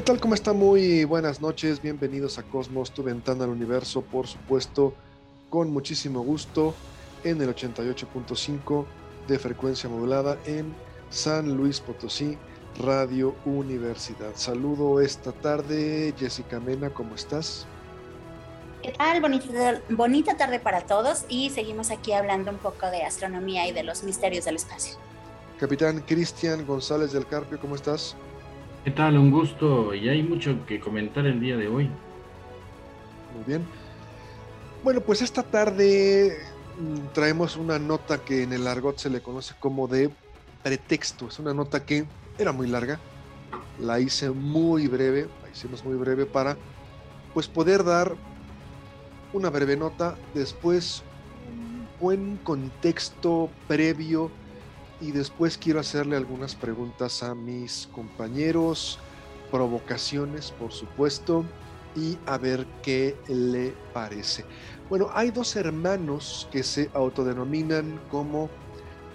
¿Qué tal? ¿Cómo está? Muy buenas noches. Bienvenidos a Cosmos, tu ventana al universo, por supuesto, con muchísimo gusto en el 88.5 de frecuencia modulada en San Luis Potosí, Radio Universidad. Saludo esta tarde, Jessica Mena, ¿cómo estás? ¿Qué tal? Bonita, bonita tarde para todos y seguimos aquí hablando un poco de astronomía y de los misterios del espacio. Capitán Cristian González del Carpio, ¿cómo estás? ¿Qué tal? Un gusto y hay mucho que comentar el día de hoy. Muy bien. Bueno, pues esta tarde mm, traemos una nota que en el argot se le conoce como de pretexto. Es una nota que era muy larga. La hice muy breve, la hicimos muy breve para pues poder dar una breve nota, después un buen contexto previo y después quiero hacerle algunas preguntas a mis compañeros, provocaciones, por supuesto, y a ver qué le parece. Bueno, hay dos hermanos que se autodenominan como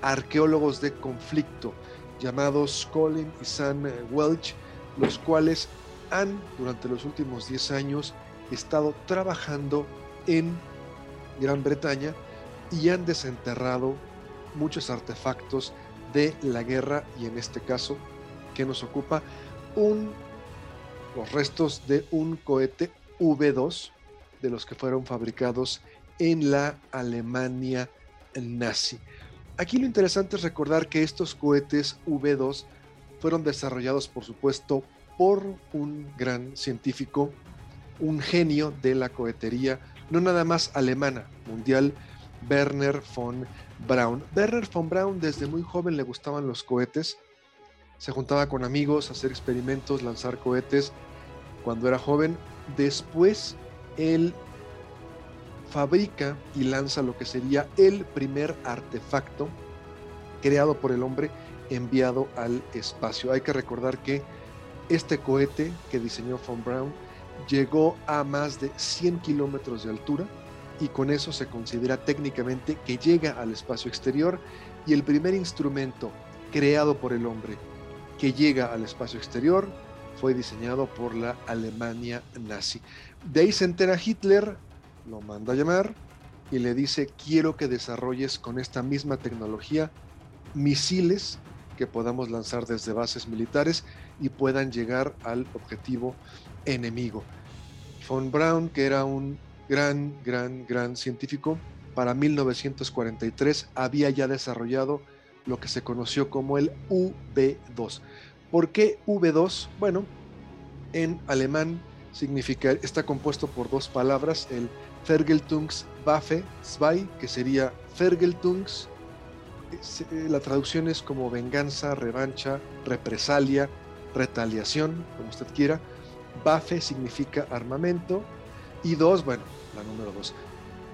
arqueólogos de conflicto, llamados Colin y Sam Welch, los cuales han durante los últimos 10 años estado trabajando en Gran Bretaña y han desenterrado muchos artefactos de la guerra y en este caso que nos ocupa un, los restos de un cohete V2 de los que fueron fabricados en la Alemania nazi. Aquí lo interesante es recordar que estos cohetes V2 fueron desarrollados por supuesto por un gran científico, un genio de la cohetería, no nada más alemana, mundial, Werner von Braun. Werner von Braun desde muy joven le gustaban los cohetes. Se juntaba con amigos a hacer experimentos, lanzar cohetes cuando era joven. Después él fabrica y lanza lo que sería el primer artefacto creado por el hombre enviado al espacio. Hay que recordar que este cohete que diseñó von Braun llegó a más de 100 kilómetros de altura y con eso se considera técnicamente que llega al espacio exterior y el primer instrumento creado por el hombre que llega al espacio exterior fue diseñado por la Alemania nazi. De ahí se entera Hitler, lo manda a llamar y le dice, quiero que desarrolles con esta misma tecnología misiles que podamos lanzar desde bases militares y puedan llegar al objetivo enemigo. Von Braun, que era un gran, gran, gran científico, para 1943 había ya desarrollado lo que se conoció como el V2. ¿Por qué V2? Bueno, en alemán significa, está compuesto por dos palabras, el Fergeltungswaffe 2, que sería Fergeltungs, eh, la traducción es como venganza, revancha, represalia, retaliación, como usted quiera. Waffe significa armamento y dos, bueno, la número dos.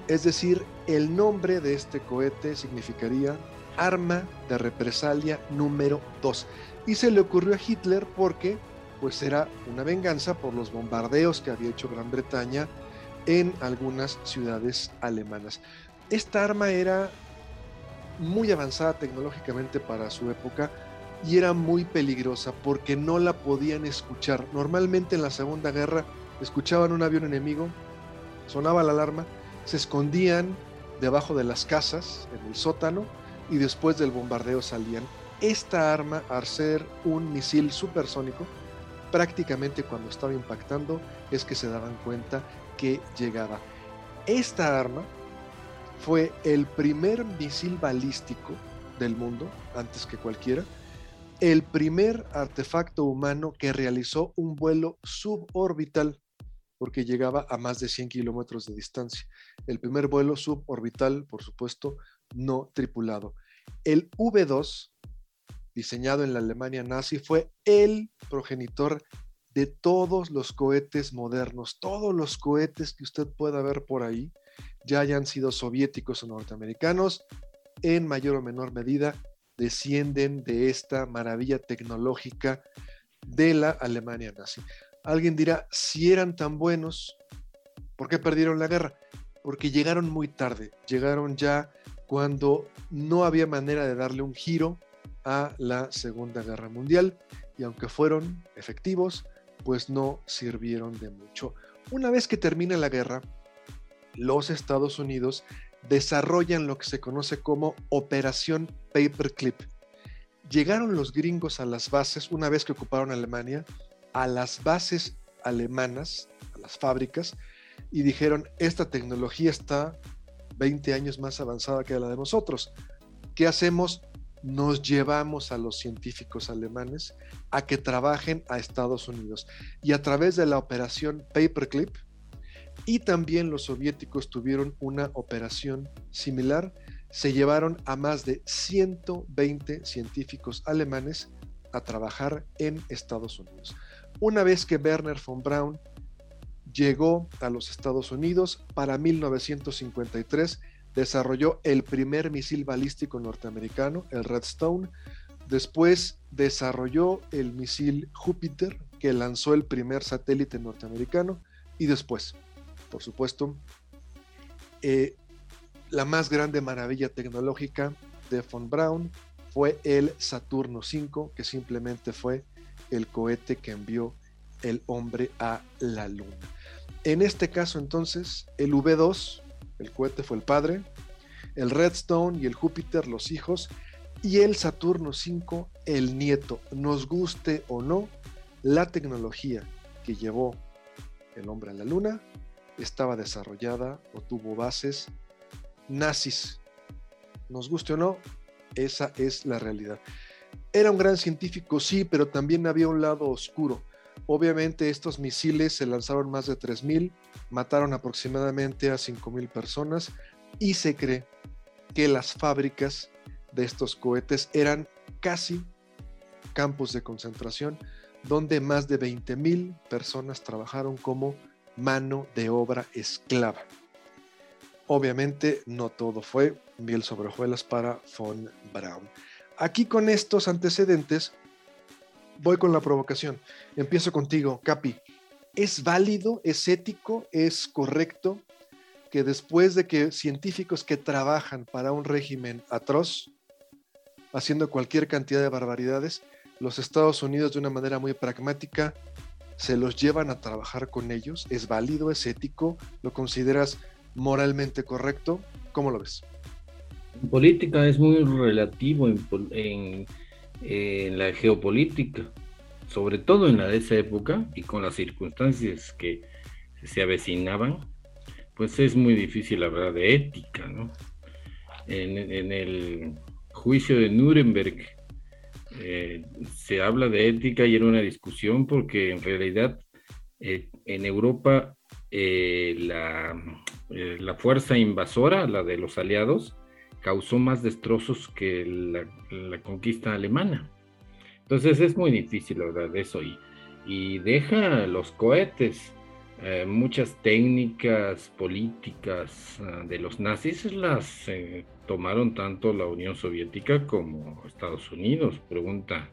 Es decir, el nombre de este cohete significaría arma de represalia número 2. Y se le ocurrió a Hitler porque pues era una venganza por los bombardeos que había hecho Gran Bretaña en algunas ciudades alemanas. Esta arma era muy avanzada tecnológicamente para su época y era muy peligrosa porque no la podían escuchar. Normalmente en la Segunda Guerra escuchaban un avión enemigo, sonaba la alarma, se escondían debajo de las casas, en el sótano, y después del bombardeo salían. Esta arma, al ser un misil supersónico, prácticamente cuando estaba impactando es que se daban cuenta que llegaba. Esta arma fue el primer misil balístico del mundo, antes que cualquiera, el primer artefacto humano que realizó un vuelo suborbital porque llegaba a más de 100 kilómetros de distancia. El primer vuelo suborbital, por supuesto, no tripulado. El V2, diseñado en la Alemania nazi, fue el progenitor de todos los cohetes modernos, todos los cohetes que usted pueda ver por ahí, ya hayan sido soviéticos o norteamericanos, en mayor o menor medida descienden de esta maravilla tecnológica de la Alemania nazi. Alguien dirá, si eran tan buenos, ¿por qué perdieron la guerra? Porque llegaron muy tarde, llegaron ya cuando no había manera de darle un giro a la Segunda Guerra Mundial y aunque fueron efectivos, pues no sirvieron de mucho. Una vez que termina la guerra, los Estados Unidos desarrollan lo que se conoce como Operación Paperclip. Llegaron los gringos a las bases, una vez que ocuparon Alemania, a las bases alemanas, a las fábricas, y dijeron, esta tecnología está 20 años más avanzada que la de nosotros. ¿Qué hacemos? Nos llevamos a los científicos alemanes a que trabajen a Estados Unidos. Y a través de la operación Paperclip, y también los soviéticos tuvieron una operación similar. Se llevaron a más de 120 científicos alemanes a trabajar en Estados Unidos. Una vez que Werner von Braun llegó a los Estados Unidos, para 1953 desarrolló el primer misil balístico norteamericano, el Redstone. Después desarrolló el misil Júpiter, que lanzó el primer satélite norteamericano. Y después, por supuesto, eh, la más grande maravilla tecnológica de von Braun fue el Saturno V, que simplemente fue el cohete que envió el hombre a la Luna. En este caso entonces, el V2, el cohete fue el padre, el Redstone y el Júpiter los hijos, y el Saturno V el nieto. Nos guste o no, la tecnología que llevó el hombre a la Luna estaba desarrollada o tuvo bases nazis. Nos guste o no, esa es la realidad. Era un gran científico, sí, pero también había un lado oscuro. Obviamente estos misiles se lanzaron más de 3.000, mataron aproximadamente a 5.000 personas y se cree que las fábricas de estos cohetes eran casi campos de concentración donde más de 20.000 personas trabajaron como mano de obra esclava. Obviamente no todo fue miel sobre hojuelas para von Braun. Aquí con estos antecedentes voy con la provocación. Empiezo contigo, Capi. ¿Es válido, es ético, es correcto que después de que científicos que trabajan para un régimen atroz, haciendo cualquier cantidad de barbaridades, los Estados Unidos de una manera muy pragmática se los llevan a trabajar con ellos? ¿Es válido? ¿Es ético? ¿Lo consideras moralmente correcto? ¿Cómo lo ves? En política es muy relativo en, la geopolítica, sobre todo en la de esa época y con las circunstancias que se avecinaban, pues es muy difícil hablar de ética, ¿no? En, en el juicio de Nuremberg, eh, se habla de ética y era una discusión porque en realidad eh, en Europa eh, la, la, fuerza invasora, la de los aliados, causó más destrozos que la, conquista alemana. Entonces es muy difícil de eso y, deja los cohetes. muchas técnicas políticas de los nazis las tomaron tanto la Unión Soviética como Estados Unidos, pregunta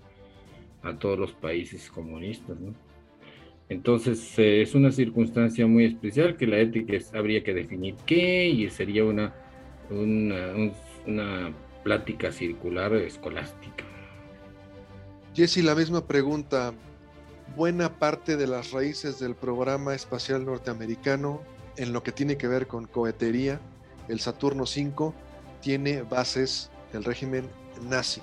a todos los países comunistas. Entonces eh, es una circunstancia muy especial que la ética habría que definir qué y sería una, una, plática circular escolástica. Jesse, la misma pregunta. Buena parte de las raíces del programa espacial norteamericano en lo que tiene que ver con cohetería, el Saturno 5, tiene bases del régimen nazi.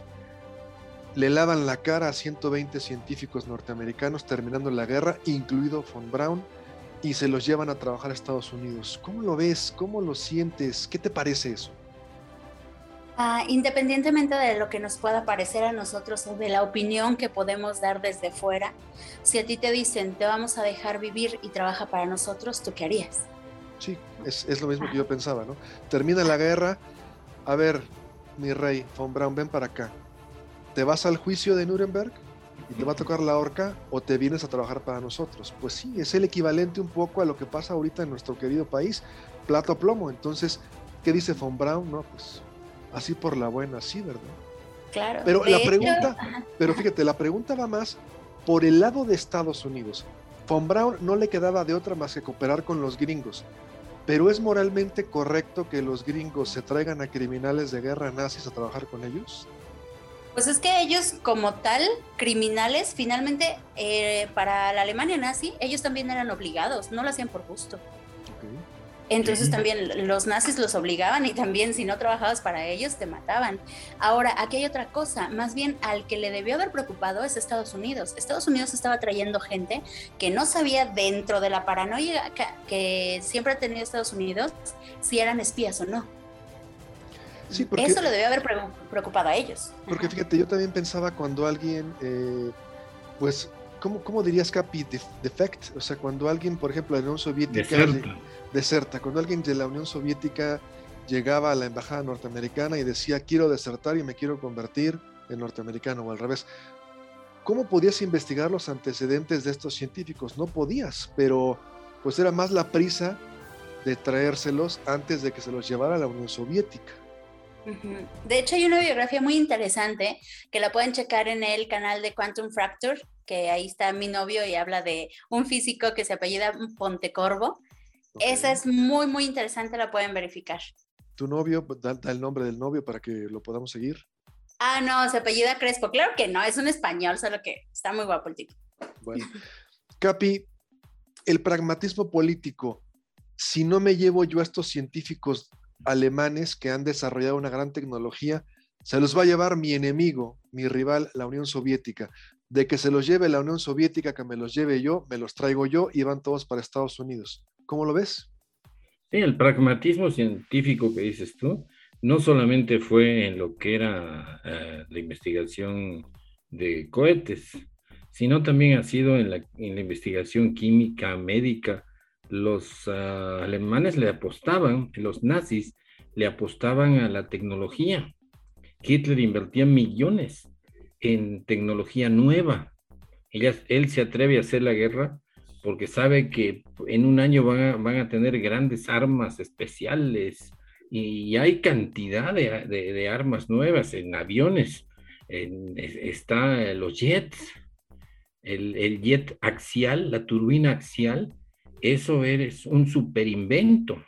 Le lavan la cara a 120 científicos norteamericanos terminando la guerra, incluido von Braun, y se los llevan a trabajar a Estados Unidos. ¿Cómo lo ves? ¿Cómo lo sientes? ¿Qué te parece eso? Ah, independientemente de lo que nos pueda parecer a nosotros o de la opinión que podemos dar desde fuera, si a ti te dicen te vamos a dejar vivir y trabaja para nosotros, ¿tú qué harías? Sí, es, es lo mismo que yo pensaba, ¿no? Termina la guerra, a ver, mi rey, von Braun, ven para acá. ¿Te vas al juicio de Nuremberg y te va a tocar la horca o te vienes a trabajar para nosotros? Pues sí, es el equivalente un poco a lo que pasa ahorita en nuestro querido país, plato plomo. Entonces, ¿qué dice von Braun? No, pues así por la buena, sí, ¿verdad? Claro. Pero la pregunta, pero fíjate, la pregunta va más por el lado de Estados Unidos. Von Braun no le quedaba de otra más que cooperar con los gringos. Pero es moralmente correcto que los gringos se traigan a criminales de guerra nazis a trabajar con ellos? Pues es que ellos como tal, criminales, finalmente eh, para la Alemania nazi, ellos también eran obligados, no lo hacían por gusto. Entonces también los nazis los obligaban y también si no trabajabas para ellos te mataban. Ahora, aquí hay otra cosa, más bien al que le debió haber preocupado es Estados Unidos. Estados Unidos estaba trayendo gente que no sabía dentro de la paranoia que, siempre ha tenido Estados Unidos si eran espías o no. Sí, porque, Eso le debió haber preocupado a ellos. Porque fíjate, yo también pensaba cuando alguien, eh, pues, ¿cómo, ¿cómo, dirías, Capi? Defect. O sea, cuando alguien, por ejemplo, la Unión Soviética deserta. Cuando alguien de la Unión Soviética llegaba a la embajada norteamericana y decía quiero desertar y me quiero convertir en norteamericano o al revés. ¿Cómo podías investigar los antecedentes de estos científicos? No podías, pero pues era más la prisa de traérselos antes de que se los llevara a la Unión Soviética. De hecho, hay una biografía muy interesante que la pueden checar en el canal de Quantum Fracture, que ahí está mi novio y habla de un físico que se apellida Pontecorvo esa es muy, muy interesante, la pueden verificar. ¿Tu novio, da, el nombre del novio para que lo podamos seguir? Ah, no, se apellida Crespo. Claro que no, es un español, solo que está muy guapo el tipo. Bueno, Capi, el pragmatismo político, si no me llevo yo a estos científicos alemanes que han desarrollado una gran tecnología, se los va a llevar mi enemigo, mi rival, la Unión Soviética. De que se los lleve la Unión Soviética, que me los lleve yo, me los traigo yo y van todos para Estados Unidos. ¿Cómo lo ves? Sí, el pragmatismo científico que dices tú, no solamente fue en lo que era eh, la investigación de cohetes, sino también ha sido en la, investigación química, médica. Los ah, alemanes le apostaban, los nazis le apostaban a la tecnología. Hitler invertía millones en tecnología nueva. él se atreve a hacer la guerra porque sabe que en un año van a, tener grandes armas especiales y hay cantidad de, armas nuevas en aviones. está los jets, el, jet axial, la turbina axial, eso es un super invento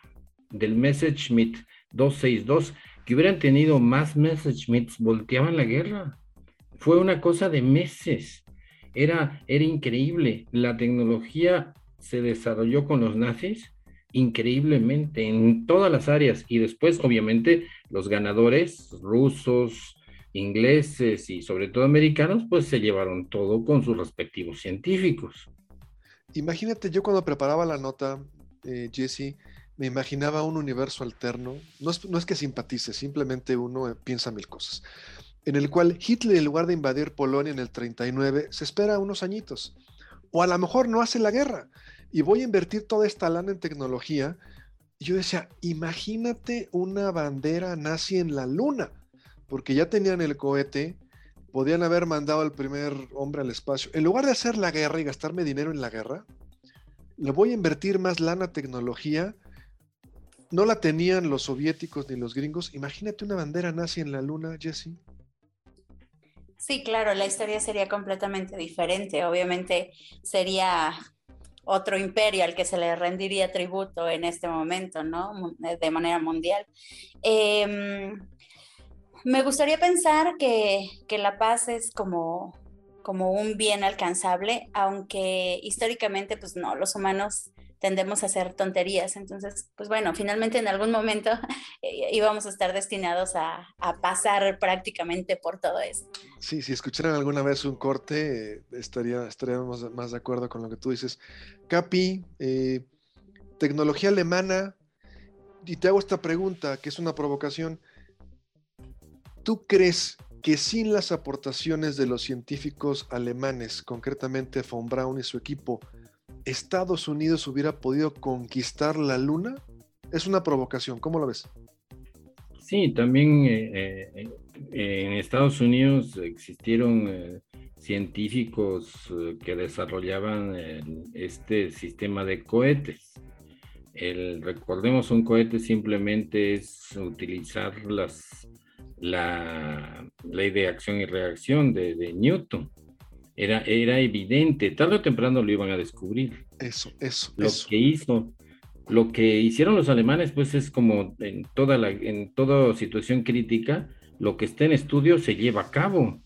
del Messerschmitt 262, que hubieran tenido más Messerschmitts, volteaban la guerra. Fue una cosa de meses era, increíble. La tecnología se desarrolló con los nazis increíblemente en todas las áreas y después obviamente los ganadores rusos, ingleses y sobre todo americanos pues se llevaron todo con sus respectivos científicos. Imagínate, yo cuando preparaba la nota, eh, Jesse, me imaginaba un universo alterno. No es, que simpatice, simplemente uno piensa mil cosas en el cual Hitler, en lugar de invadir Polonia en el 39, se espera unos añitos. O a lo mejor no hace la guerra. Y voy a invertir toda esta lana en tecnología. Yo decía, imagínate una bandera nazi en la luna. Porque ya tenían el cohete, podían haber mandado al primer hombre al espacio. En lugar de hacer la guerra y gastarme dinero en la guerra, le voy a invertir más lana tecnología. No la tenían los soviéticos ni los gringos. Imagínate una bandera nazi en la luna, Jesse. Sí, claro, la historia sería completamente diferente. Obviamente sería otro imperio al que se le rendiría tributo en este momento, ¿no? De manera mundial. Em, me gustaría pensar que, que, la paz es como, como un bien alcanzable, aunque históricamente, pues no, los humanos tendemos a hacer tonterías. Entonces, pues bueno, finalmente en algún momento eh, íbamos a estar destinados a, pasar prácticamente por todo eso. Sí, si escucharan alguna vez un corte, estaría, estaríamos más de acuerdo con lo que tú dices. Capi, eh, tecnología alemana, y te hago esta pregunta, que es una provocación. ¿Tú crees que sin las aportaciones de los científicos alemanes, concretamente von Braun y su equipo, Estados Unidos hubiera podido conquistar la Luna? Es una provocación, ¿cómo lo ves? Sí, también eh, eh, en Estados Unidos existieron eh, científicos que desarrollaban este sistema de cohetes. El, recordemos, un cohete simplemente es utilizar las, la ley de acción y reacción de, Newton. Era, era evidente, tarde o temprano lo iban a descubrir. Eso, eso. Lo que hizo lo que hicieron los alemanes, pues es como en toda, la, en toda situación crítica, lo que está en estudio se lleva a cabo.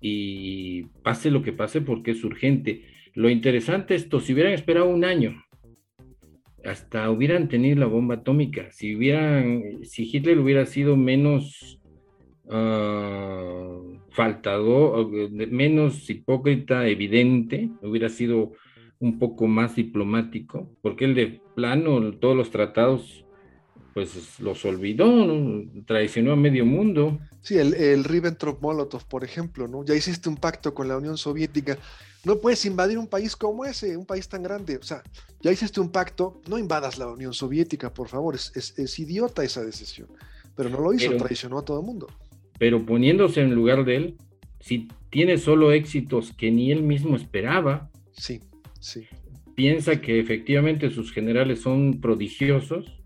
Y pase lo que pase porque es urgente. Lo interesante es esto, si hubieran esperado un año, hasta hubieran tenido la bomba atómica. Si hubieran, si Hitler hubiera sido menos uh, faltado, menos hipócrita, evidente, hubiera sido un poco más diplomático, porque el de plano, todos los tratados, pues los olvidó, traicionó a medio mundo. Sí, el, el Ribbentrop-Molotov, por ejemplo, ¿no? Ya hiciste un pacto con la Unión Soviética. No puedes invadir un país como ese, un país tan grande. O sea, ya hiciste un pacto, no invadas la Unión Soviética, por favor. Es, es, idiota esa decisión. Pero no lo hizo, traicionó a todo el mundo. Pero poniéndose en lugar de él, si tiene solo éxitos que ni él mismo esperaba. Sí Sí. Piensa que efectivamente sus generales son prodigiosos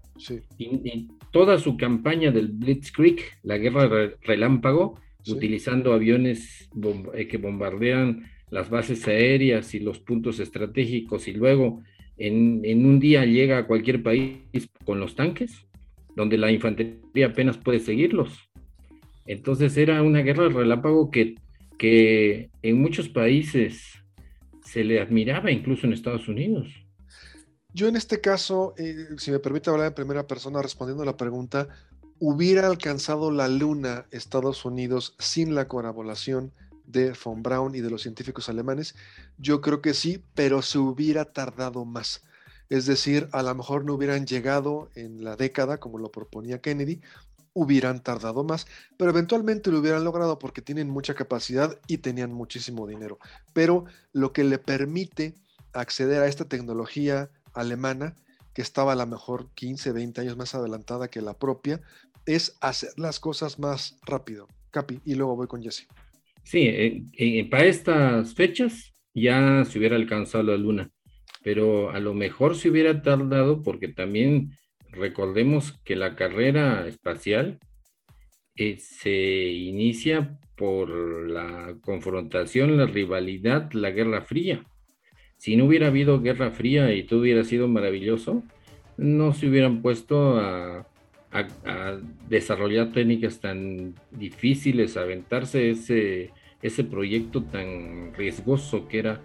y, toda su campaña del Blitzkrieg, la guerra relámpago, utilizando aviones eh, que bombardean las bases aéreas y los puntos estratégicos y luego en, en, un día llega a cualquier país con los tanques, donde la infantería apenas puede seguirlos. Entonces era una guerra relámpago que, que en muchos países se le admiraba incluso en Estados Unidos. Yo en este caso, eh, si me permite hablar en primera persona respondiendo a la pregunta, ¿hubiera alcanzado la luna Estados Unidos sin la colaboración de von Braun y de los científicos alemanes? Yo creo que sí, pero se hubiera tardado más. Es decir, a lo mejor no hubieran llegado en la década, como lo proponía Kennedy, hubieran tardado más, pero eventualmente lo hubieran logrado porque tienen mucha capacidad y tenían muchísimo dinero. Pero lo que le permite acceder a esta tecnología alemana, que estaba a lo mejor 15, 20 años más adelantada que la propia, es hacer las cosas más rápido. Capi, y luego voy con Jesse. Sí, eh, eh, para estas fechas ya se hubiera alcanzado la luna, pero a lo mejor se hubiera tardado porque también recordemos que la carrera espacial eh, se inicia por la confrontación, la rivalidad, la Guerra Fría. Si no hubiera habido Guerra Fría y todo hubiera sido maravilloso, no se hubieran puesto a, desarrollar técnicas tan difíciles, a aventarse ese, ese proyecto tan riesgoso que era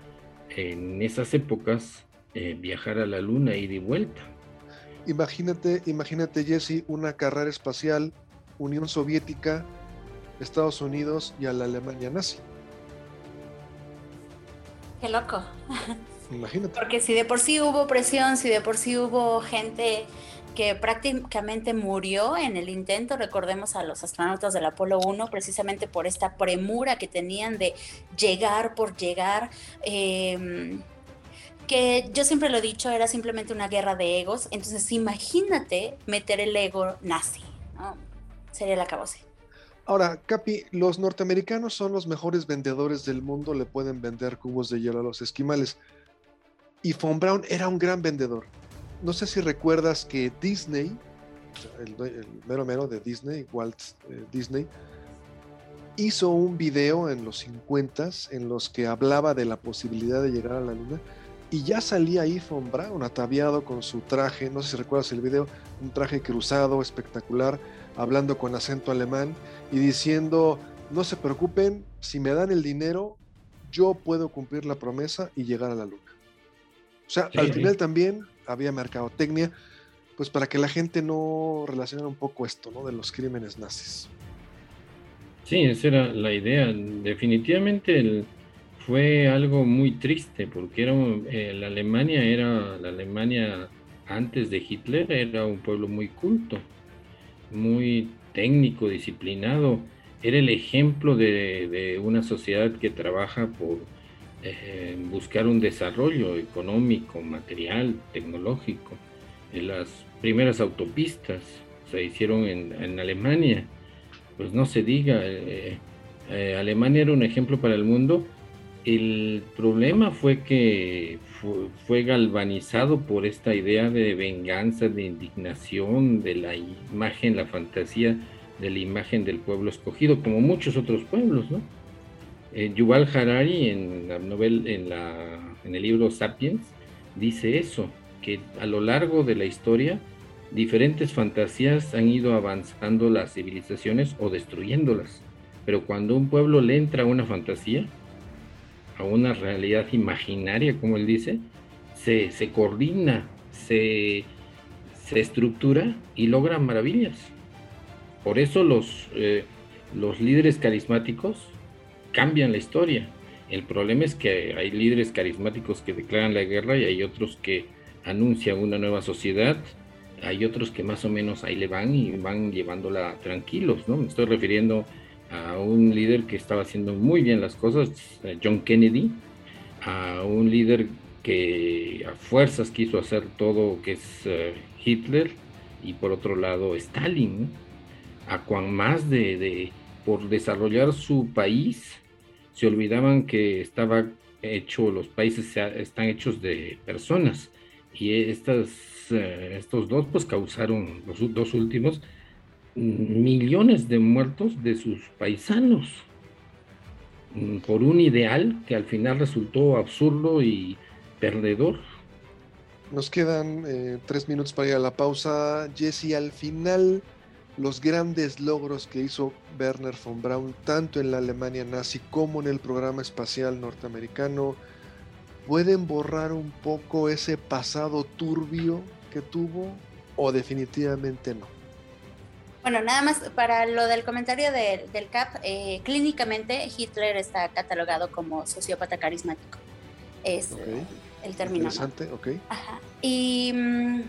en esas épocas eh, viajar a la Luna y de vuelta. Imagínate, imagínate, Jesse, una carrera espacial, Unión Soviética, Estados Unidos y a la Alemania nazi. Qué loco. Imagínate. Porque si de por sí hubo presión, si de por sí hubo gente que prácticamente murió en el intento, recordemos a los astronautas del Apolo 1, precisamente por esta premura que tenían de llegar por llegar. Eh, que yo siempre lo he dicho, era simplemente una guerra de egos. Entonces, imagínate meter el ego nazi, Sería la cabose. Ahora, Capi, los norteamericanos son los mejores vendedores del mundo, le pueden vender cubos de hielo a los esquimales. Y Von Braun era un gran vendedor. No sé si recuerdas que Disney, el, mero mero de Disney, Walt eh, Disney, hizo un video en los 50 en los que hablaba de la posibilidad de llegar a la luna y ya salía ahí Von Braun ataviado con su traje, no sé si recuerdas el video, un traje cruzado, espectacular, hablando con acento alemán y diciendo, no se preocupen, si me dan el dinero, yo puedo cumplir la promesa y llegar a la luna. O sea, al final también había mercadotecnia, pues para que la gente no relacionara un poco esto, ¿no? De los crímenes nazis. Sí, esa era la idea. Definitivamente el, fue algo muy triste porque era eh, la Alemania era la Alemania antes de Hitler era un pueblo muy culto, muy técnico, disciplinado, era el ejemplo de, una sociedad que trabaja por eh, buscar un desarrollo económico, material, tecnológico. las primeras autopistas se hicieron en, Alemania, pues no se diga, eh, eh, Alemania era un ejemplo para el mundo. El problema fue que fue, galvanizado por esta idea de venganza, de indignación, de la imagen, la fantasía de la imagen del pueblo escogido, como muchos otros pueblos, ¿no? Eh, Yuval Harari en, la novela, en, el libro Sapiens dice eso, que a lo largo de la historia diferentes fantasías han ido avanzando las civilizaciones o destruyéndolas. Pero cuando un pueblo le entra a una fantasía, a una realidad imaginaria, como él dice, se, coordina, se, estructura y logra maravillas. Por eso los, eh, los líderes carismáticos cambian la historia. El problema es que hay líderes carismáticos que declaran la guerra y hay otros que anuncian una nueva sociedad. Hay otros que más o menos ahí le van y van llevándola tranquilos, ¿no? Me estoy refiriendo a un líder que estaba haciendo muy bien las cosas, eh, John Kennedy, a un líder que a fuerzas quiso hacer todo, que es eh, Hitler, y por otro lado Stalin. a cuan más de, por desarrollar su país, se olvidaban que estaba hecho, los países están hechos de personas y estas, eh, estos dos pues causaron, los dos últimos, millones de muertos de sus paisanos mm, por un ideal que al final resultó absurdo y perdedor. Nos quedan eh, tres minutos para ir a la pausa. Jesse, al final, los grandes logros que hizo Werner von Braun, tanto en la Alemania nazi como en el programa espacial norteamericano, pueden borrar un poco ese pasado turbio que tuvo o definitivamente no? Bueno, nada más para lo del comentario del CAP, eh, clínicamente Hitler está catalogado como sociópata carismático. Es el término. Interesante, ok. Ajá. Y mm,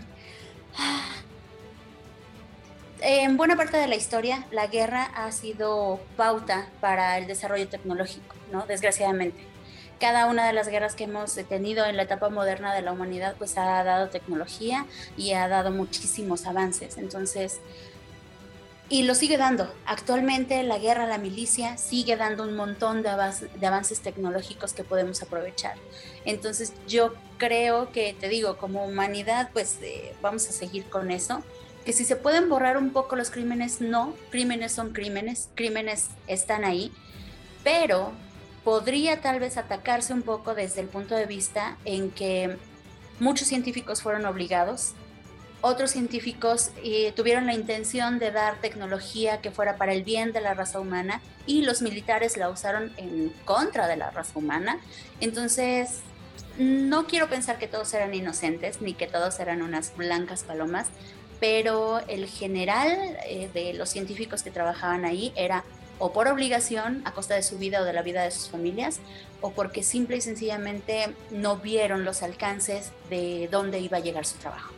en buena parte de la historia, la guerra ha sido pauta para el desarrollo tecnológico, ¿no? Desgraciadamente. Cada una de las guerras que hemos tenido en la etapa moderna de la humanidad, pues ha dado tecnología y ha dado muchísimos avances. Entonces, y lo sigue dando. Actualmente la guerra, la milicia sigue dando un montón de, avances tecnológicos que podemos aprovechar. Entonces yo creo que, te digo, como humanidad, pues eh, vamos a seguir con eso que si se pueden borrar un poco los crímenes, no, crímenes son crímenes, crímenes están ahí, pero podría tal vez atacarse un poco desde el punto de vista en que muchos científicos fueron obligados, otros científicos eh, tuvieron la intención de dar tecnología que fuera para el bien de la raza humana y los militares la usaron en contra de la raza humana. Entonces, no quiero pensar que todos eran inocentes ni que todos eran unas blancas palomas, pero el general eh, de los científicos que trabajaban ahí era o por obligación a costa de su vida o de la vida de sus familias, o porque simple y sencillamente no vieron los alcances de dónde iba a llegar su trabajo.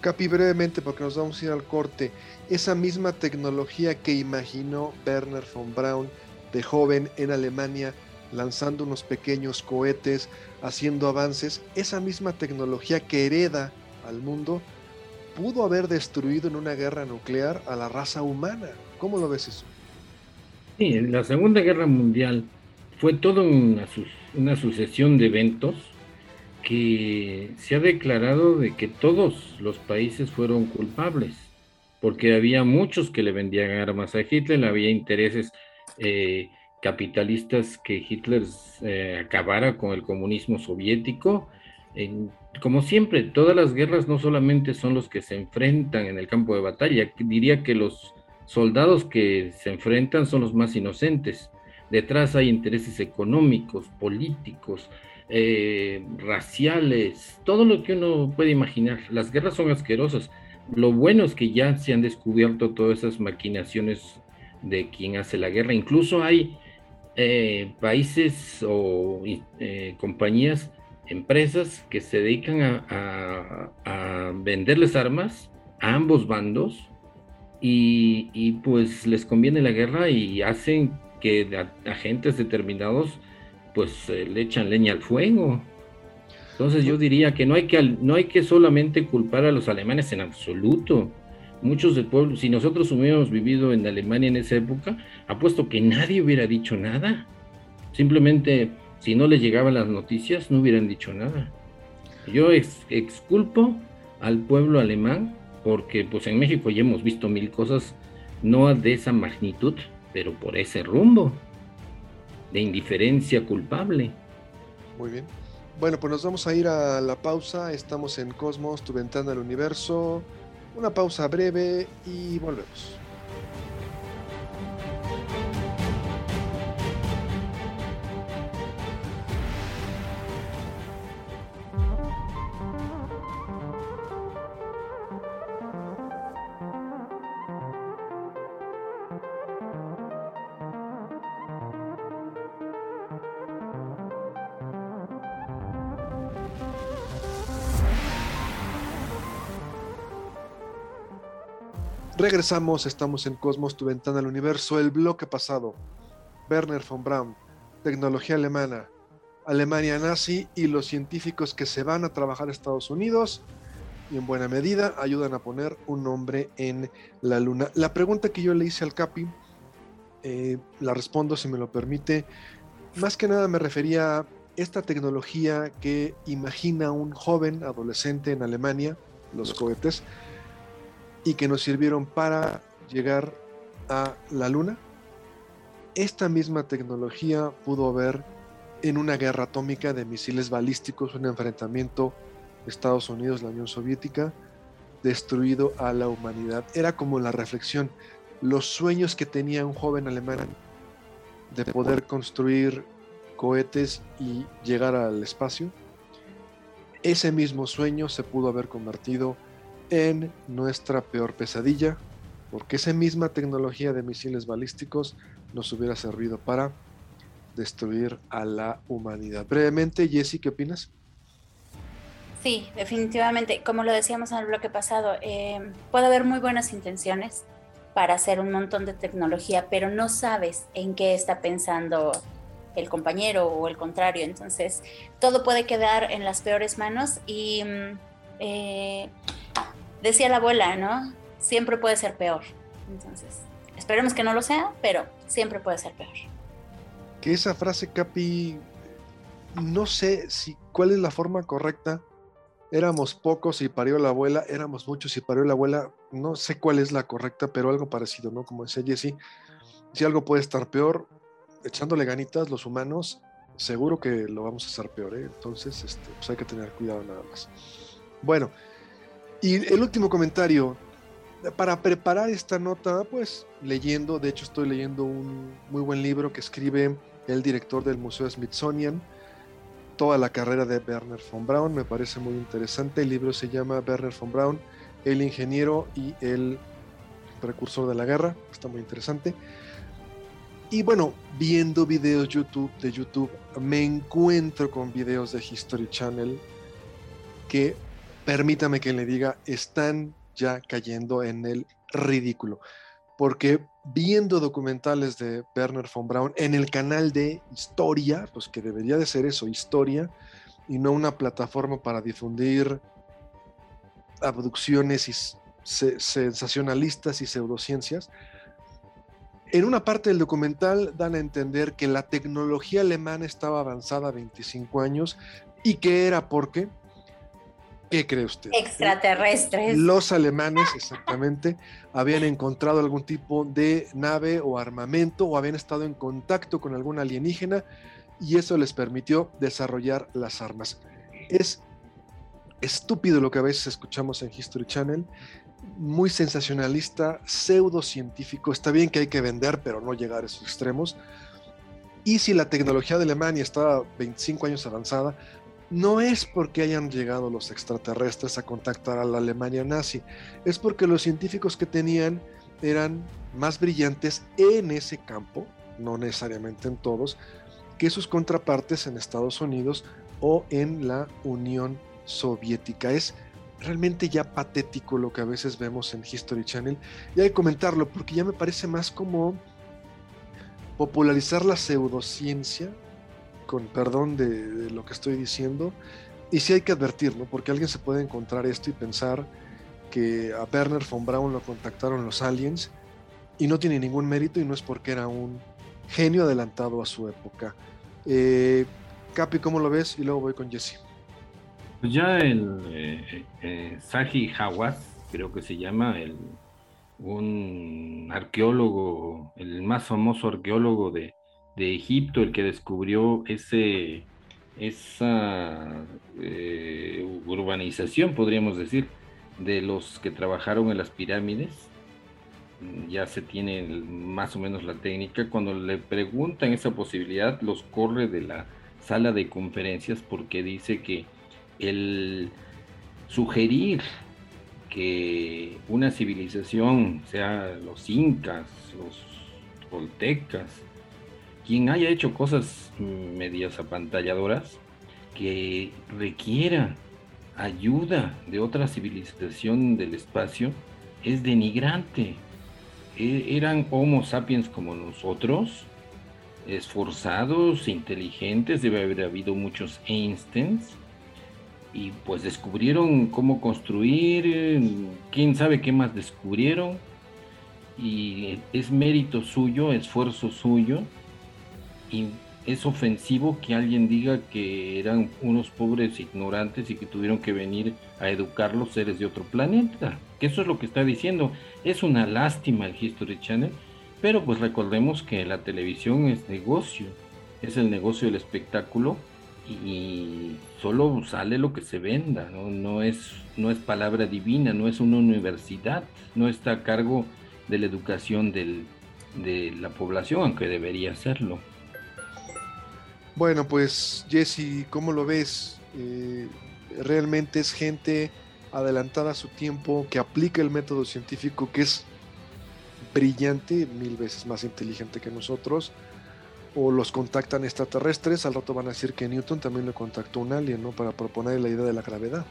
Capi, brevemente, porque nos vamos a ir al corte, esa misma tecnología que imaginó Werner von Braun de joven en Alemania, lanzando unos pequeños cohetes, haciendo avances, esa misma tecnología que hereda al mundo, pudo haber destruido en una guerra nuclear a la raza humana. ¿Cómo lo ves eso? Sí, la Segunda Guerra Mundial fue toda una, sucesión de eventos que se ha declarado de que todos los países fueron culpables, porque había muchos que le vendían armas a Hitler, había intereses eh, capitalistas que Hitler eh, acabara con el comunismo soviético, como siempre, todas las guerras no solamente son los que se enfrentan en el campo de batalla, diría que los soldados que se enfrentan son los más inocentes. Detrás hay intereses económicos, políticos, eh, raciales, todo lo que uno puede imaginar. Las guerras son asquerosas. Lo bueno es que ya se han descubierto todas esas maquinaciones de quien hace la guerra. Incluso hay eh, países o eh, compañías empresas que se dedican a, venderles armas a ambos bandos y, pues les conviene la guerra y hacen que agentes determinados pues eh, le echan leña al fuego. Entonces yo diría que no hay que no hay que solamente culpar a los alemanes en absoluto. Muchos del pueblo, si nosotros hubiéramos vivido en Alemania en esa época, apuesto que nadie hubiera dicho nada. Simplemente, si no les llegaban las noticias, no hubieran dicho nada. Yo exculpo al pueblo alemán porque pues en México ya hemos visto mil cosas, no de esa magnitud, pero por ese rumbo de indiferencia culpable. Muy bien. Bueno, pues nos vamos a ir a la pausa. Estamos en Cosmos, tu ventana al universo. Una pausa breve y volvemos. Regresamos, estamos en Cosmos, tu ventana al universo, el bloque pasado. Werner von Braun, tecnología alemana, Alemania nazi y los científicos que se van a trabajar a Estados Unidos y en buena medida ayudan a poner un nombre en la luna. La pregunta que yo le hice al Capi, eh, la respondo si me lo permite, más que nada me refería a esta tecnología que imagina un joven adolescente en Alemania, los cohetes, y que nos sirvieron para llegar a la Luna. Esta misma tecnología pudo haber en una guerra atómica de misiles balísticos, un enfrentamiento Estados Unidos, la Unión Soviética, destruido a la humanidad. Era como la reflexión, los sueños que tenía un joven alemán de poder construir cohetes y llegar al espacio, ese mismo sueño se pudo haber convertido en nuestra peor pesadilla, porque esa misma tecnología de misiles balísticos nos hubiera servido para destruir a la humanidad. Brevemente, Jesse, ¿qué opinas? Sí, definitivamente. Como lo decíamos en el bloque pasado, eh, puede haber muy buenas intenciones para hacer un montón de tecnología, pero no sabes en qué está pensando el compañero o el contrario. Entonces, todo puede quedar en las peores manos y mm, eh, decía la abuela, ¿no? Siempre puede ser peor. Entonces, esperemos que no lo sea, pero siempre puede ser peor. Que esa frase, Capi, no sé si cuál es la forma correcta. Éramos pocos y parió la abuela, éramos muchos y parió la abuela. No sé cuál es la correcta, pero algo parecido, ¿no? Como decía Jesse, si algo puede estar peor, echándole ganitas los humanos, seguro que lo vamos a hacer peor, ¿eh? Entonces, este, pues hay que tener cuidado nada más. Bueno, y el último comentario, para preparar esta nota, pues leyendo, de hecho estoy leyendo un muy buen libro que escribe el director del Museo Smithsonian, toda la carrera de Werner von Braun, me parece muy interesante. El libro se llama Werner von Braun, el ingeniero y el precursor de la guerra, está muy interesante. Y bueno, viendo videos YouTube de YouTube, me encuentro con videos de History Channel que permítame que le diga, están ya cayendo en el ridículo. Porque viendo documentales de Werner von Braun en el canal de Historia, pues que debería de ser eso, Historia, y no una plataforma para difundir abducciones y sensacionalistas y pseudociencias, en una parte del documental dan a entender que la tecnología alemana estaba avanzada 25 años y que era porque ¿Qué cree usted? Extraterrestres. Los alemanes, exactamente, habían encontrado algún tipo de nave o armamento o habían estado en contacto con algún alienígena y eso les permitió desarrollar las armas. Es estúpido lo que a veces escuchamos en History Channel, muy sensacionalista, pseudocientífico. Está bien que hay que vender, pero no llegar a esos extremos. Y si la tecnología de Alemania estaba 25 años avanzada, no es porque hayan llegado los extraterrestres a contactar a la Alemania nazi, es porque los científicos que tenían eran más brillantes en ese campo, no necesariamente en todos, que sus contrapartes en Estados Unidos o en la Unión Soviética. Es realmente ya patético lo que a veces vemos en History Channel. Y hay que comentarlo porque ya me parece más como popularizar la pseudociencia, con perdón de, lo que estoy diciendo, y sí hay que advertir. Porque alguien se puede encontrar esto y pensar que a Werner von Braun lo contactaron los aliens y no tiene ningún mérito y no es porque era un genio adelantado a su época. Eh, Capi, ¿cómo lo ves? Y luego voy con Jesse. Pues ya el eh, eh, Saji Hawass, creo que se llama, el, un arqueólogo, el más famoso arqueólogo de, de Egipto, el que descubrió ese, esa urbanización, podríamos decir, de los que trabajaron en las pirámides, ya se tiene más o menos la técnica. Cuando le preguntan esa posibilidad, los corre de la sala de conferencias porque dice que el sugerir que una civilización, sea los incas, los toltecas, quien haya hecho cosas medias apantalladoras, que requiera ayuda de otra civilización del espacio, es denigrante. E, eran Homo sapiens como nosotros, esforzados, inteligentes, debe haber habido muchos Einsteins, y pues descubrieron cómo construir, quién sabe qué más descubrieron, y es mérito suyo, esfuerzo suyo, es ofensivo que alguien diga que eran unos pobres ignorantes y que tuvieron que venir a educar los seres de otro planeta. Que eso es lo que está diciendo. Es una lástima el History Channel, pero pues recordemos que la televisión es negocio, es el negocio del espectáculo y solo sale lo que se venda, no, es, no es palabra divina, no es una universidad, no está a cargo de la educación de la población, aunque debería serlo. Bueno, pues Jesse, ¿cómo lo ves? Eh, realmente es gente adelantada a su tiempo, que aplica el método científico, que es brillante, mil veces más inteligente que nosotros, o los contactan extraterrestres, al rato van a decir que Newton también le contactó un alien. Para proponer la idea de la gravedad.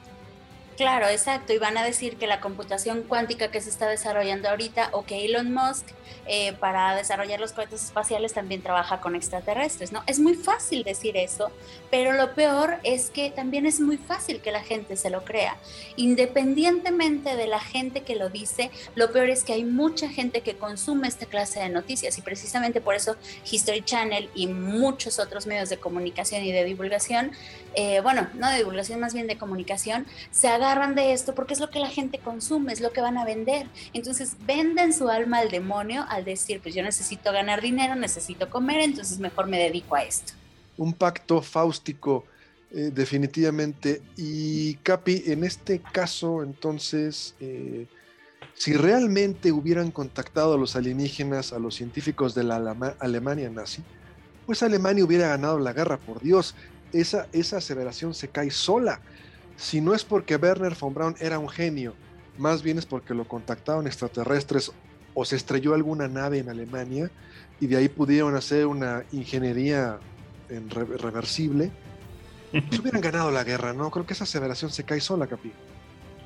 Claro, exacto. Y van a decir que la computación cuántica que se está desarrollando ahorita o que Elon Musk eh, para desarrollar los cohetes espaciales también trabaja con extraterrestres, ¿no? Es muy fácil decir eso, pero lo peor es que también es muy fácil que la gente se lo crea. Independientemente de la gente que lo dice, lo peor es que hay mucha gente que consume esta clase de noticias y precisamente por eso History Channel y muchos otros medios de comunicación y de divulgación, eh, bueno, no de divulgación, más bien de comunicación, se agarran de esto porque es lo que la gente consume, es lo que van a vender. Entonces venden su alma al demonio al decir, pues yo necesito ganar dinero, necesito comer, entonces mejor me dedico a esto. Un pacto fáustico, eh, definitivamente. Y Capi, en este caso, entonces, eh, si realmente hubieran contactado a los alienígenas, a los científicos de la Alemania nazi, pues Alemania hubiera ganado la guerra, por Dios. Esa, esa aseveración se cae sola si no es porque Werner von Braun era un genio, más bien es porque lo contactaron extraterrestres o se estrelló alguna nave en Alemania y de ahí pudieron hacer una ingeniería en reversible, pues hubieran ganado la guerra, ¿no? Creo que esa aseveración se cae sola, Capi.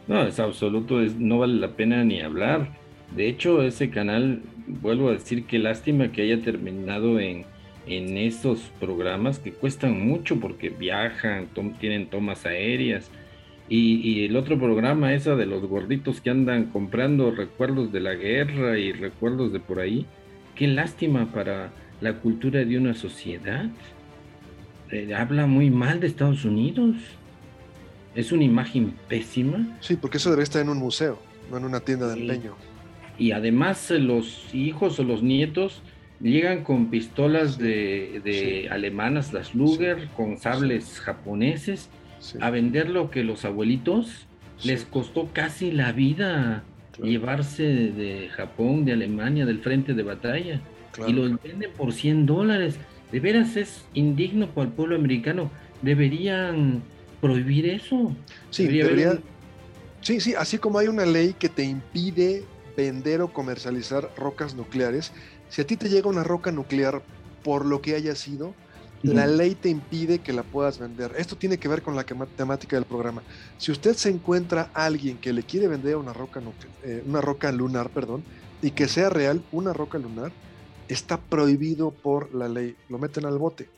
No, es absoluto, no vale la pena ni hablar. De hecho, ese canal, vuelvo a decir que lástima que haya terminado en, en estos programas que cuestan mucho porque viajan, tienen tomas aéreas. Y, el otro programa, esa de los gorditos que andan comprando recuerdos de la guerra y recuerdos de por ahí, qué lástima para la cultura de una sociedad. Eh, habla muy mal de Estados Unidos. Es una imagen pésima. Sí, porque eso debe estar en un museo, no en una tienda de empeño. Y además eh, los hijos o los nietos Llegan con pistolas de, alemanas, las Luger, con sables japoneses, a vender lo que los abuelitos les costó casi la vida llevarse de Japón, de Alemania, del frente de batalla. Y lo venden por 100 dólares. De veras es indigno para el pueblo americano. Deberían prohibir eso. Sí, debería, sí, sí, así como hay una ley que te impide vender o comercializar rocas nucleares, si a ti te llega una roca nuclear por lo que haya sido, la ley te impide que la puedas vender. Esto tiene que ver con la temática del programa. Si usted se encuentra a alguien que le quiere vender una roca, eh, una roca lunar, perdón, y que sea real, una roca lunar, está prohibido por la ley. Lo meten al bote.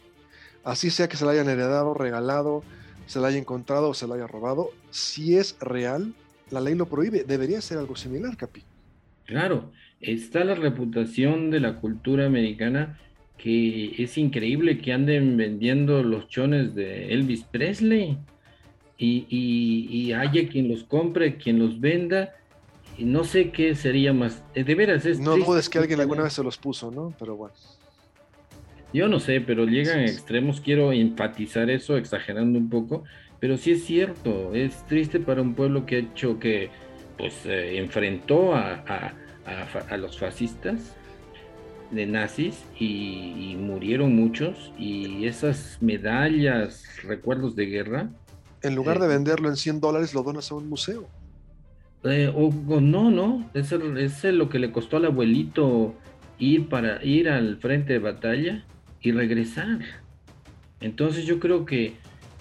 Así sea que se la hayan heredado, regalado, se la haya encontrado o se la haya robado. Si es real, la ley lo prohíbe. Debería ser algo similar, Capi. Claro, está la reputación de la cultura americana que es increíble que anden vendiendo los chones de Elvis Presley y, haya quien los compre, quien los venda. Y no sé qué sería más. Eh, de veras, es. No dudes que alguien alguna vez se los puso, ¿no? Pero bueno. Yo no sé, pero llegan a extremos. Quiero enfatizar eso, exagerando un poco. Pero sí es cierto. Es triste para un pueblo que ha hecho que. Pues eh, enfrentó a, a los fascistas de nazis y, murieron muchos y esas medallas, recuerdos de guerra. En lugar de eh, venderlo en 100 dólares, lo donas a un museo. Eh, o, no, no, es, es lo que le costó al abuelito ir para ir al frente de batalla y regresar. Entonces yo creo que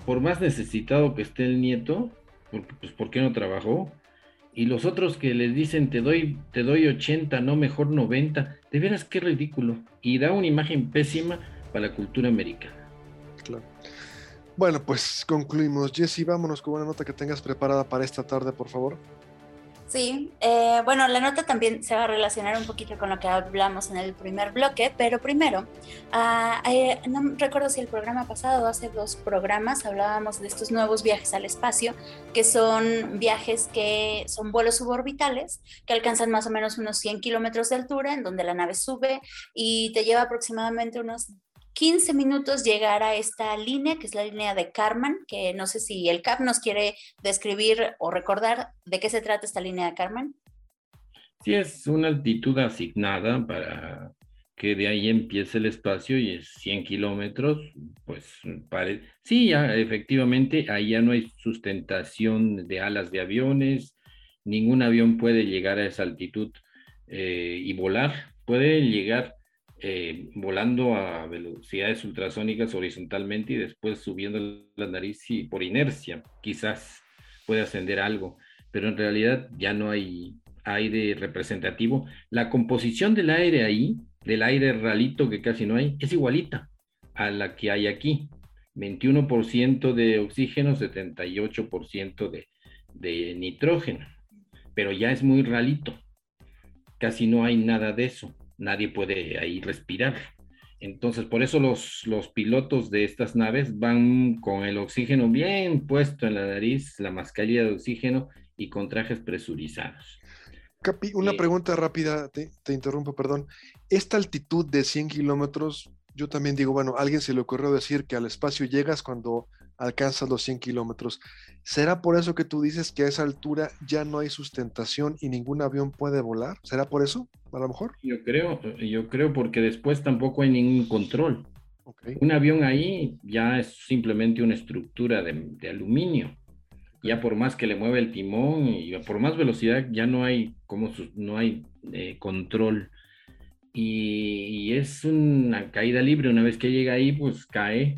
por más necesitado que esté el nieto, pues ¿por qué no trabajó? Y los otros que les dicen te doy, te doy 80, no mejor 90, de veras qué ridículo. Y da una imagen pésima para la cultura americana. Claro. Bueno, pues concluimos. Jesse, vámonos con una nota que tengas preparada para esta tarde, por favor. Sí, eh, bueno, la nota también se va a relacionar un poquito con lo que hablamos en el primer bloque, pero primero, eh, no recuerdo si el programa pasado, hace dos programas, hablábamos de estos nuevos viajes al espacio, que son viajes que son vuelos suborbitales, que alcanzan más o menos unos 100 kilómetros de altura, en donde la nave sube y te lleva aproximadamente unos 15 minutos llegar a esta línea, que es la línea de Karman, que no sé si el CAP nos quiere describir o recordar de qué se trata esta línea de Karman. Sí, es una altitud asignada para que de ahí empiece el espacio y es 100 kilómetros, pues sí, ya, efectivamente, ahí ya no hay sustentación de alas de aviones, ningún avión puede llegar a esa altitud eh, y volar, puede llegar eh, volando a velocidades ultrasónicas horizontalmente y después subiendo la nariz y por inercia quizás puede ascender algo, pero en realidad ya no hay aire representativo. La composición del aire ahí, del aire ralito que casi no hay, es igualita a la que hay aquí. 21% de oxígeno, 78% de, de nitrógeno, pero ya es muy ralito. Casi no hay nada de eso nadie puede ahí respirar. Entonces, por eso los, los pilotos de estas naves van con el oxígeno bien puesto en la nariz, la mascarilla de oxígeno y con trajes presurizados. Capi, una eh, pregunta rápida, te, te, interrumpo, perdón. Esta altitud de 100 kilómetros, yo también digo, bueno, a alguien se le ocurrió decir que al espacio llegas cuando alcanzas los 100 kilómetros. ¿Será por eso que tú dices que a esa altura ya no hay sustentación y ningún avión puede volar? ¿Será por eso? A lo mejor. Yo creo, yo creo porque después tampoco hay ningún control. Un avión ahí ya es simplemente una estructura de, aluminio. Ya por más que le mueve el timón y por más velocidad ya no hay como no hay eh, control. Y, y, es una caída libre. Una vez que llega ahí, pues cae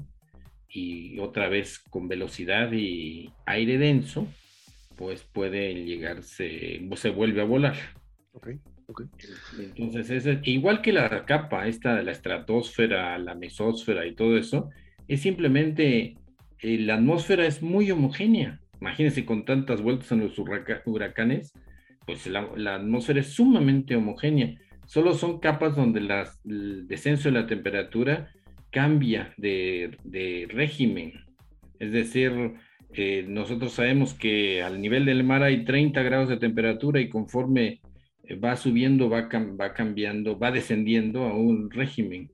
y otra vez con velocidad y aire denso, pues puede llegarse, se vuelve a volar. Okay, okay. Entonces, es, igual que la capa, esta de la estratosfera, la mesósfera y todo eso, es simplemente, eh, la atmósfera es muy homogénea. Imagínense con tantas vueltas en los huracanes, pues la, la atmósfera es sumamente homogénea. Solo son capas donde las, el descenso de la temperatura cambia de, régimen. Es decir, eh, nosotros sabemos que al nivel del mar hay 30 grados de temperatura y conforme va subiendo, va, va cambiando, va descendiendo a un régimen.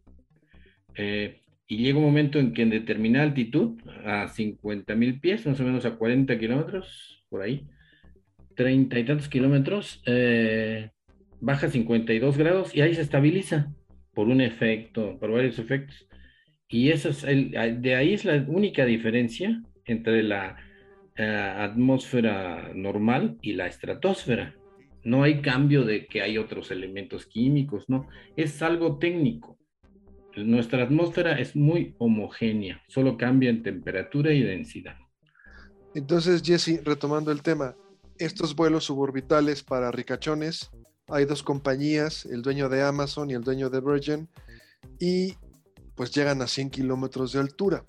Eh, y llega un momento en que en determinada altitud, a 50 mil pies, más o menos a 40 kilómetros, por ahí, 30 y tantos kilómetros, baja 52 grados y ahí se estabiliza por un efecto, por varios efectos. Y eso es el, de ahí es la única diferencia entre la eh, atmósfera normal y la estratosfera. No hay cambio de que hay otros elementos químicos, no, es algo técnico. nuestra atmósfera es muy homogénea, solo cambia en temperatura y densidad. Entonces, Jesse, retomando el tema, estos vuelos suborbitales para ricachones, hay dos compañías, el dueño de Amazon y el dueño de Virgin, y pues llegan a 100 kilómetros de altura.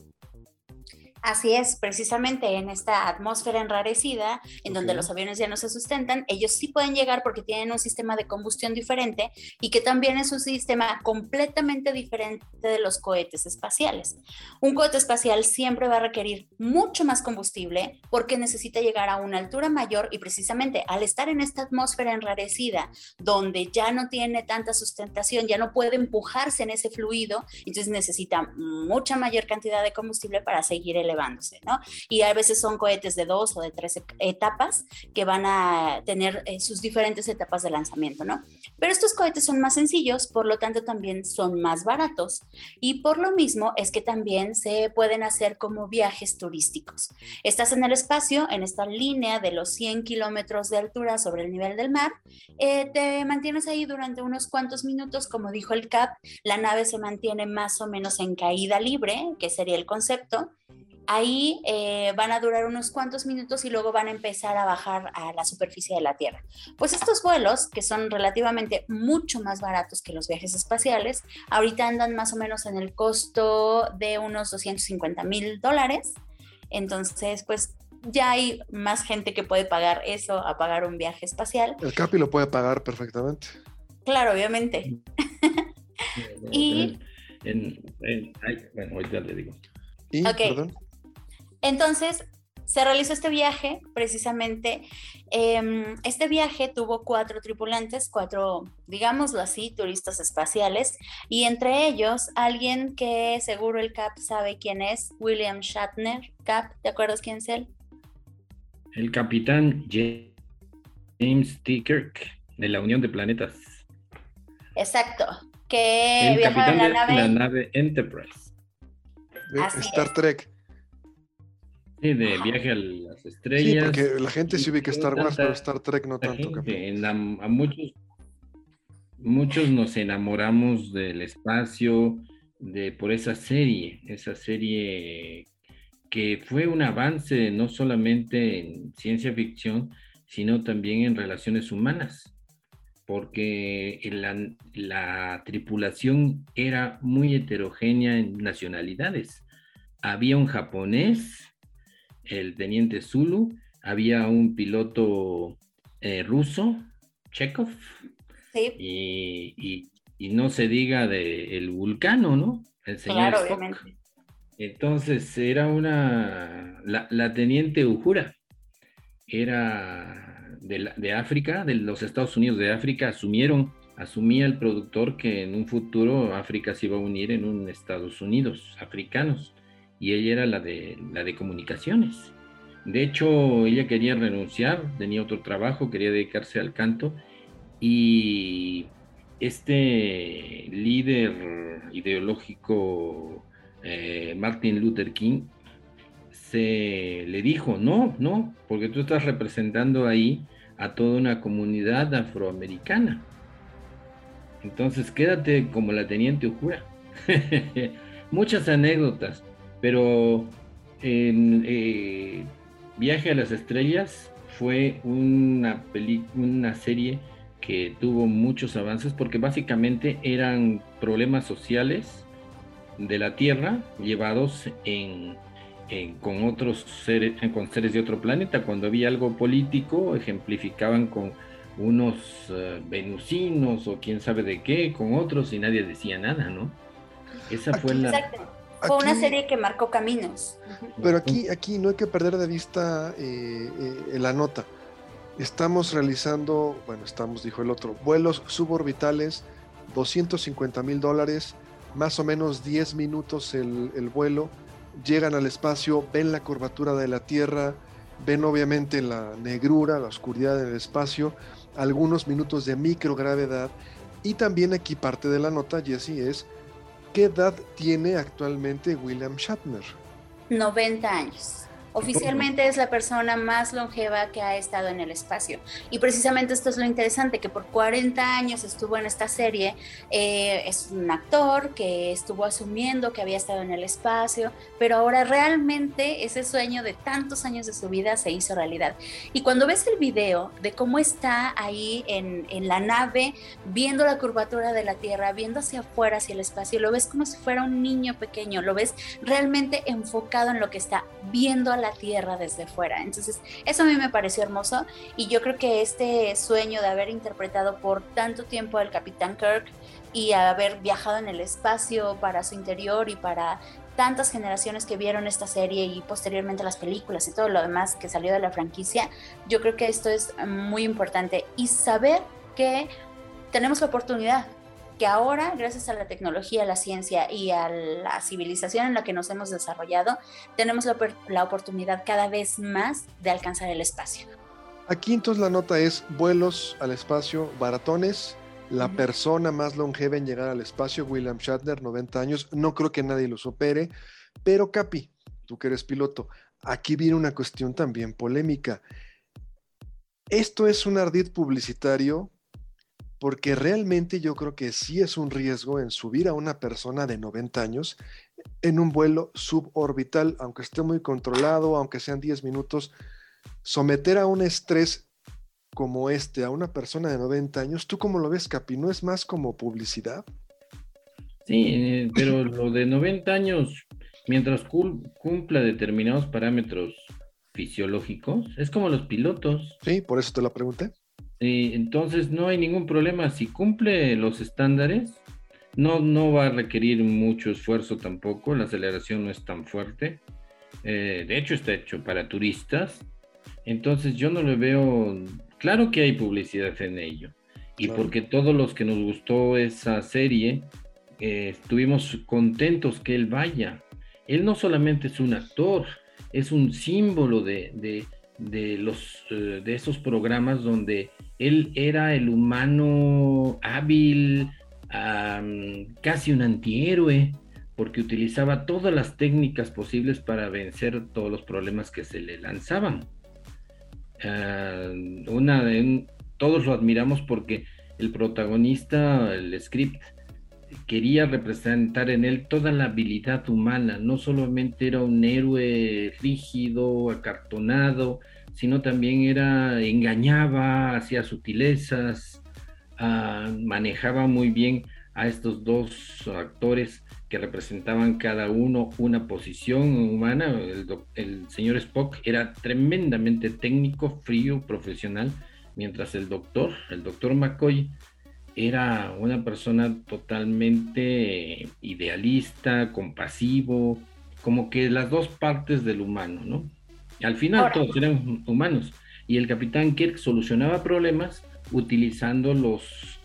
Así es, precisamente en esta atmósfera enrarecida, en donde los aviones ya no se sustentan, ellos sí pueden llegar porque tienen un sistema de combustión diferente y que también es un sistema completamente diferente de los cohetes espaciales. Un cohete espacial siempre va a requerir mucho más combustible porque necesita llegar a una altura mayor y precisamente al estar en esta atmósfera enrarecida, donde ya no tiene tanta sustentación, ya no puede empujarse en ese fluido, entonces necesita mucha mayor cantidad de combustible para seguir el elevándose, ¿no? Y a veces son cohetes de dos o de tres etapas que van a tener eh, sus diferentes etapas de lanzamiento, ¿no? Pero estos cohetes son más sencillos, por lo tanto también son más baratos y por lo mismo es que también se pueden hacer como viajes turísticos. Estás en el espacio, en esta línea de los 100 kilómetros de altura sobre el nivel del mar, eh, te mantienes ahí durante unos cuantos minutos, como dijo el CAP, la nave se mantiene más o menos en caída libre, que sería el concepto, ahí eh, van a durar unos cuantos minutos y luego van a empezar a bajar a la superficie de la Tierra. Pues estos vuelos, que son relativamente mucho más baratos que los viajes espaciales, ahorita andan más o menos en el costo de unos 250 mil dólares. Entonces, pues ya hay más gente que puede pagar eso a pagar un viaje espacial. El Capi lo puede pagar perfectamente. Claro, obviamente. y... bueno, ahorita le digo. ¿Y? Perdón. Entonces, se realizó este viaje, precisamente. Em, este viaje tuvo cuatro tripulantes, cuatro, digámoslo así, turistas espaciales, y entre ellos alguien que seguro el CAP sabe quién es, William Shatner. CAP, ¿te acuerdas quién es él? El capitán James T. Kirk, de la Unión de Planetas. Exacto, que viajaba en la nave... Enterprise. Star Trek. Sí, de viaje a las estrellas. Sí, porque la gente sí ubica Star Wars, pero Star Trek no tanto. a muchos, muchos nos enamoramos del espacio, de por esa serie, esa serie que fue un avance no solamente en ciencia ficción, sino también en relaciones humanas, porque la, la tripulación era muy heterogénea en nacionalidades. Había un japonés, el teniente Zulu, había un piloto eh, ruso, Chekhov, y, no se diga de el vulcano, ¿no? El señor Entonces era una, la, teniente Ujura, era de, de, África, de los Estados Unidos de África, asumieron, asumía el productor que en un futuro África se iba a unir en un Estados Unidos africanos y ella era la de, la de comunicaciones. De hecho, ella quería renunciar, tenía otro trabajo, quería dedicarse al canto y este líder ideológico, eh, Martin Luther King, se le dijo, no, no, porque tú estás representando ahí a toda una comunidad afroamericana. Entonces quédate como la teniente Ujura. Muchas anécdotas. Pero en eh, Viaje a las Estrellas fue una, serie que tuvo muchos avances porque básicamente eran problemas sociales de la Tierra llevados con otros seres, con seres de otro planeta. Cuando había algo político, ejemplificaban con unos eh, venusinos o quién sabe de qué, con otros y nadie decía nada, ¿no? Esa fue la fue una serie que marcó caminos. Pero aquí, aquí no hay que perder de vista eh, eh, la nota. Estamos realizando, bueno, estamos, dijo el otro, vuelos suborbitales, 250 mil dólares, más o menos 10 minutos el, el, vuelo, llegan al espacio, ven la curvatura de la Tierra, ven obviamente la negrura, la oscuridad del espacio, algunos minutos de microgravedad, y también aquí parte de la nota, Jesse, es ¿Qué edad tiene actualmente William Shatner? 90 años. Oficialmente es la persona más longeva que ha estado en el espacio. Y precisamente esto es lo interesante, que por 40 años estuvo en esta serie. Eh, es un actor que estuvo asumiendo que había estado en el espacio, pero ahora realmente ese sueño de tantos años de su vida se hizo realidad. Y cuando ves el video de cómo está ahí en, en la nave, viendo la curvatura de la Tierra, viendo hacia afuera, hacia el espacio, lo ves como si fuera un niño pequeño, lo ves realmente enfocado en lo que está viendo a la Tierra desde fuera. Entonces, eso a mí me pareció hermoso y yo creo que este sueño de haber interpretado por tanto tiempo al Capitán Kirk y haber viajado en el espacio para su interior y para tantas generaciones que vieron esta serie y posteriormente las películas y todo lo demás que salió de la franquicia, yo creo que esto es muy importante y saber que tenemos la oportunidad que ahora, gracias a la tecnología, a la ciencia y a la civilización en la que nos hemos desarrollado, tenemos la, oportunidad cada vez más de alcanzar el espacio. Aquí entonces la nota es vuelos al espacio baratones. La persona más longeva en llegar al espacio, William Shatner, 90 años. No creo que nadie lo supere. Pero Capi, tú que eres piloto, aquí viene una cuestión también polémica. Esto es un ardid publicitario porque realmente yo creo que sí es un riesgo en subir a una persona de 90 años en un vuelo suborbital, aunque esté muy controlado, aunque sean 10 minutos, someter a un estrés como este a una persona de 90 años, ¿tú cómo lo ves, Capi? ¿No es más como publicidad? Sí, eh, pero lo de 90 años, mientras cumpla determinados parámetros fisiológicos, es como los pilotos. Sí, por eso te lo pregunté entonces no hay ningún problema. Si cumple los estándares, no, no va a requerir mucho esfuerzo tampoco. La aceleración no es tan fuerte. Eh, de hecho, está hecho para turistas. Entonces yo no le veo. Claro que hay publicidad en ello. Y porque todos los que nos gustó esa serie, eh, estuvimos contentos que él vaya. Él no solamente es un actor, es un símbolo de, de, de los, eh, de esos programas donde él era el humano hábil, casi un antihéroe, porque utilizaba todas las técnicas posibles para vencer todos los problemas que se le lanzaban. Ah, una de, todos lo admiramos porque el protagonista, el script, quería representar en él toda la habilidad humana, no solamente era un héroe rígido, acartonado, sino también era, engañaba, hacía sutilezas, ah, manejaba muy bien a estos dos actores que representaban cada uno una posición humana. El, el, señor Spock era tremendamente técnico, frío, profesional, mientras el doctor, el doctor McCoy, era una persona totalmente idealista, compasivo, como que las dos partes del humano, ¿no? Al final todos eran humanos. Y el capitán Kirk solucionaba problemas utilizando los,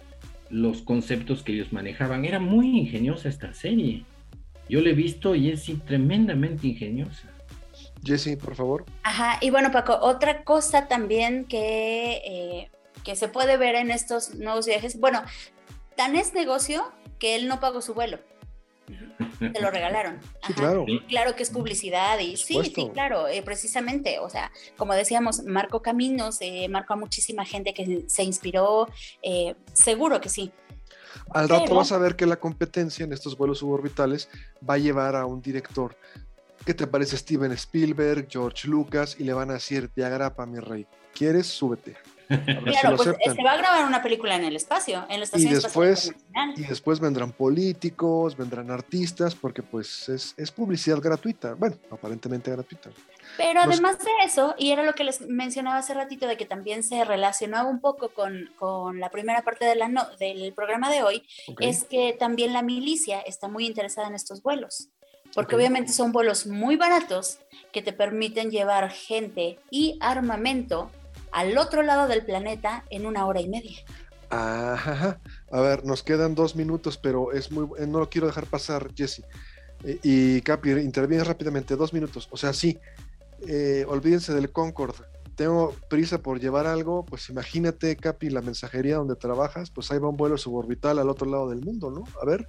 los conceptos que ellos manejaban. Era muy ingeniosa esta serie. Yo la he visto y es tremendamente ingeniosa. Jesse, por favor. Ajá, y bueno, Paco, otra cosa también que, eh, que se puede ver en estos nuevos viajes, bueno, tan es negocio que él no pagó su vuelo. Te lo regalaron. claro. Claro que es publicidad y sí, sí, claro, eh, precisamente, o sea, como decíamos, marcó caminos, eh, marcó a muchísima gente que se inspiró, eh, seguro que sí. Al rato vas a ver que la competencia en estos vuelos suborbitales va a llevar a un director. ¿Qué te parece Steven Spielberg, George Lucas? Y le van a decir, te agrapa, mi rey. ¿Quieres? Súbete. Claro, pues se va a grabar una película en el espacio, en la estación y después, Y después vendrán políticos, vendrán artistas, porque pues es, publicidad gratuita, bueno, aparentemente gratuita. Pero además de eso, y era lo que les mencionaba hace ratito, de que también se relacionaba un poco con, la primera parte de la del programa de hoy, es que también la milicia está muy interesada en estos vuelos porque obviamente son vuelos muy baratos que te permiten llevar gente y armamento al otro lado del planeta en una hora y media. Ajá. A ver, nos quedan dos minutos, pero es muy, eh, no lo quiero dejar pasar, Jesse. Eh, y Capi, interviene rápidamente, dos minutos. O sea, sí, eh, olvídense del Concord. Tengo prisa por llevar algo, pues imagínate, Capi, la mensajería donde trabajas, pues ahí va un vuelo suborbital al otro lado del mundo, ¿no? A ver,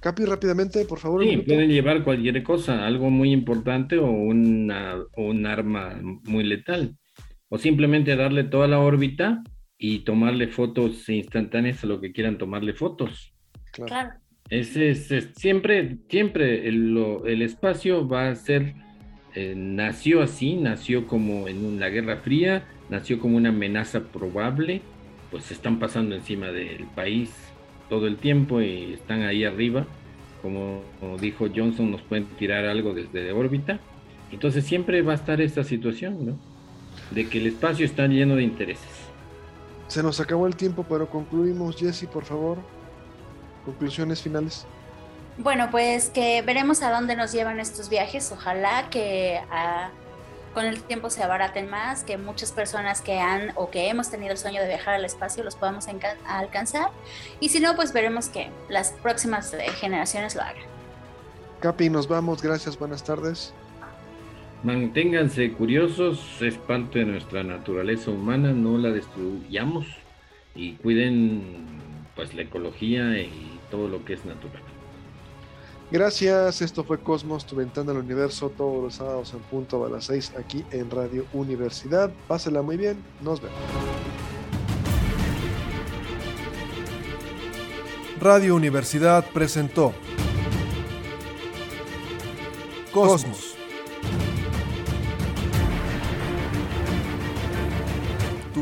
Capi, rápidamente, por favor. Sí, pueden llevar cualquier cosa, algo muy importante o, una, un arma muy letal. O simplemente darle toda la órbita y tomarle fotos instantáneas a lo que quieran tomarle fotos. Claro. Es, es, siempre, siempre el, el, espacio va a ser, eh, nació así, nació como en la Guerra Fría, nació como una amenaza probable, pues se están pasando encima del país todo el tiempo y están ahí arriba. Como, dijo Johnson, nos pueden tirar algo desde órbita. Entonces siempre va a estar esta situación, ¿no? De que el espacio está lleno de intereses. Se nos acabó el tiempo, pero concluimos. Jesse, por favor. Conclusiones finales. Bueno, pues que veremos a dónde nos llevan estos viajes. Ojalá que a con el tiempo se abaraten más, que muchas personas que han o que hemos tenido el sueño de viajar al espacio los podamos alcanzar. Y si no, pues veremos que las próximas eh, generaciones lo hagan. Capi, nos vamos. Gracias, buenas tardes. Manténganse curiosos, es parte de nuestra naturaleza humana, no la destruyamos y cuiden pues la ecología y todo lo que es natural. Gracias, esto fue Cosmos, tu ventana al universo, todos los sábados en punto a las 6 aquí en Radio Universidad. Pásela muy bien, nos vemos. Radio Universidad presentó Cosmos.